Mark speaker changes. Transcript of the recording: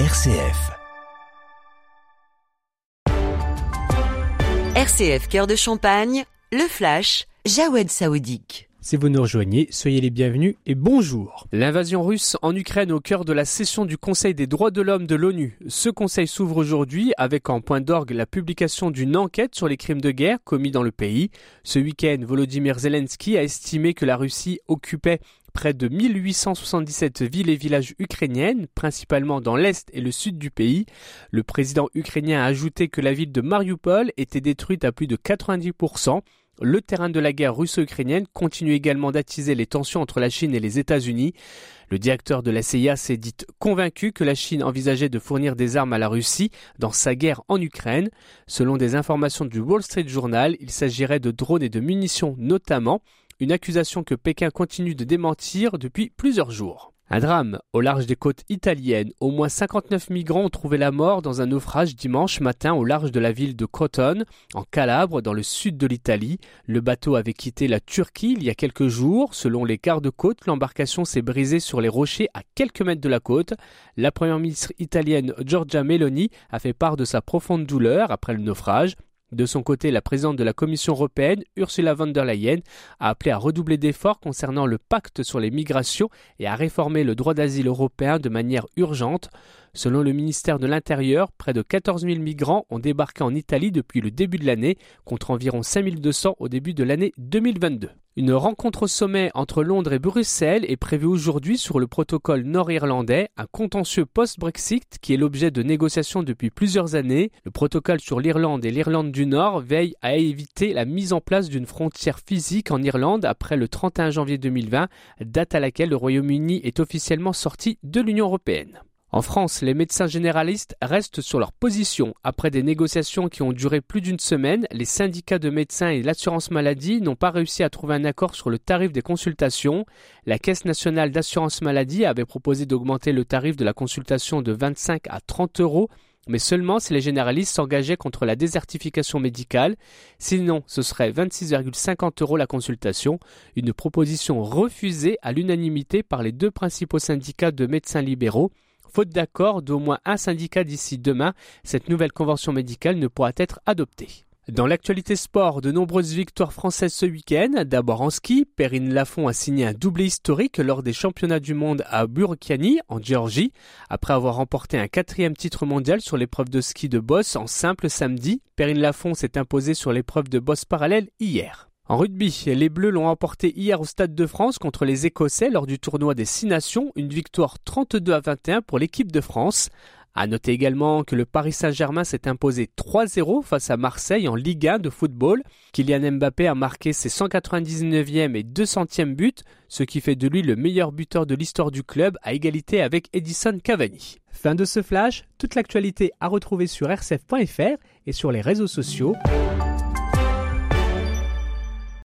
Speaker 1: RCF.
Speaker 2: RCF Cœur de Champagne, le flash, Jawed Saoudique.
Speaker 3: Si vous nous rejoignez, soyez les bienvenus et bonjour. L'invasion russe en Ukraine au cœur de la session du Conseil des droits de l'homme de l'ONU. Ce conseil s'ouvre aujourd'hui avec en point d'orgue la publication d'une enquête sur les crimes de guerre commis dans le pays. Ce week-end, Volodymyr Zelensky a estimé que la Russie occupait près de 1877 villes et villages ukrainiennes, principalement dans l'est et le sud du pays. Le président ukrainien a ajouté que la ville de Mariupol était détruite à plus de 90%. Le terrain de la guerre russo-ukrainienne continue également d'attiser les tensions entre la Chine et les États-Unis. Le directeur de la CIA s'est dit convaincu que la Chine envisageait de fournir des armes à la Russie dans sa guerre en Ukraine. Selon des informations du Wall Street Journal, il s'agirait de drones et de munitions notamment, une accusation que Pékin continue de démentir depuis plusieurs jours. Un drame au large des côtes italiennes. Au moins 59 migrants ont trouvé la mort dans un naufrage dimanche matin au large de la ville de Crotone, en Calabre, dans le sud de l'Italie. Le bateau avait quitté la Turquie il y a quelques jours. Selon les gardes-côtes, l'embarcation s'est brisée sur les rochers à quelques mètres de la côte. La première ministre italienne Giorgia Meloni a fait part de sa profonde douleur après le naufrage. De son côté, la présidente de la Commission européenne, Ursula von der Leyen, a appelé à redoubler d'efforts concernant le pacte sur les migrations et à réformer le droit d'asile européen de manière urgente. Selon le ministère de l'Intérieur, près de 14 000 migrants ont débarqué en Italie depuis le début de l'année, contre environ 5 200 au début de l'année 2022. Une rencontre au sommet entre Londres et Bruxelles est prévue aujourd'hui sur le protocole nord-irlandais, un contentieux post-Brexit qui est l'objet de négociations depuis plusieurs années. Le protocole sur l'Irlande et l'Irlande du Nord veille à éviter la mise en place d'une frontière physique en Irlande après le 31 janvier 2020, date à laquelle le Royaume-Uni est officiellement sorti de l'Union européenne. En France, les médecins généralistes restent sur leur position. Après des négociations qui ont duré plus d'une semaine, les syndicats de médecins et l'assurance maladie n'ont pas réussi à trouver un accord sur le tarif des consultations. La Caisse nationale d'assurance maladie avait proposé d'augmenter le tarif de la consultation de 25 à 30 euros mais seulement si les généralistes s'engageaient contre la désertification médicale. Sinon, ce serait 26,50 euros la consultation, une proposition refusée à l'unanimité par les deux principaux syndicats de médecins libéraux. Faute d'accord d'au moins un syndicat d'ici demain, cette nouvelle convention médicale ne pourra être adoptée. Dans l'actualité sport, de nombreuses victoires françaises ce week-end. D'abord en ski, Perrine Lafont a signé un doublé historique lors des championnats du monde à Burkani, en Géorgie. Après avoir remporté un quatrième titre mondial sur l'épreuve de ski de boss en simple samedi, Perrine Lafont s'est imposée sur l'épreuve de boss parallèle hier. En rugby, les Bleus l'ont emporté hier au Stade de France contre les Écossais lors du tournoi des Six Nations, une victoire 32 à 21 pour l'équipe de France. À noter également que le Paris Saint-Germain s'est imposé 3-0 face à Marseille en Ligue 1 de football. Kylian Mbappé a marqué ses 199e et 200e buts, ce qui fait de lui le meilleur buteur de l'histoire du club à égalité avec Edison Cavani. Fin de ce flash, toute l'actualité à retrouver sur rcf.fr et sur les réseaux sociaux.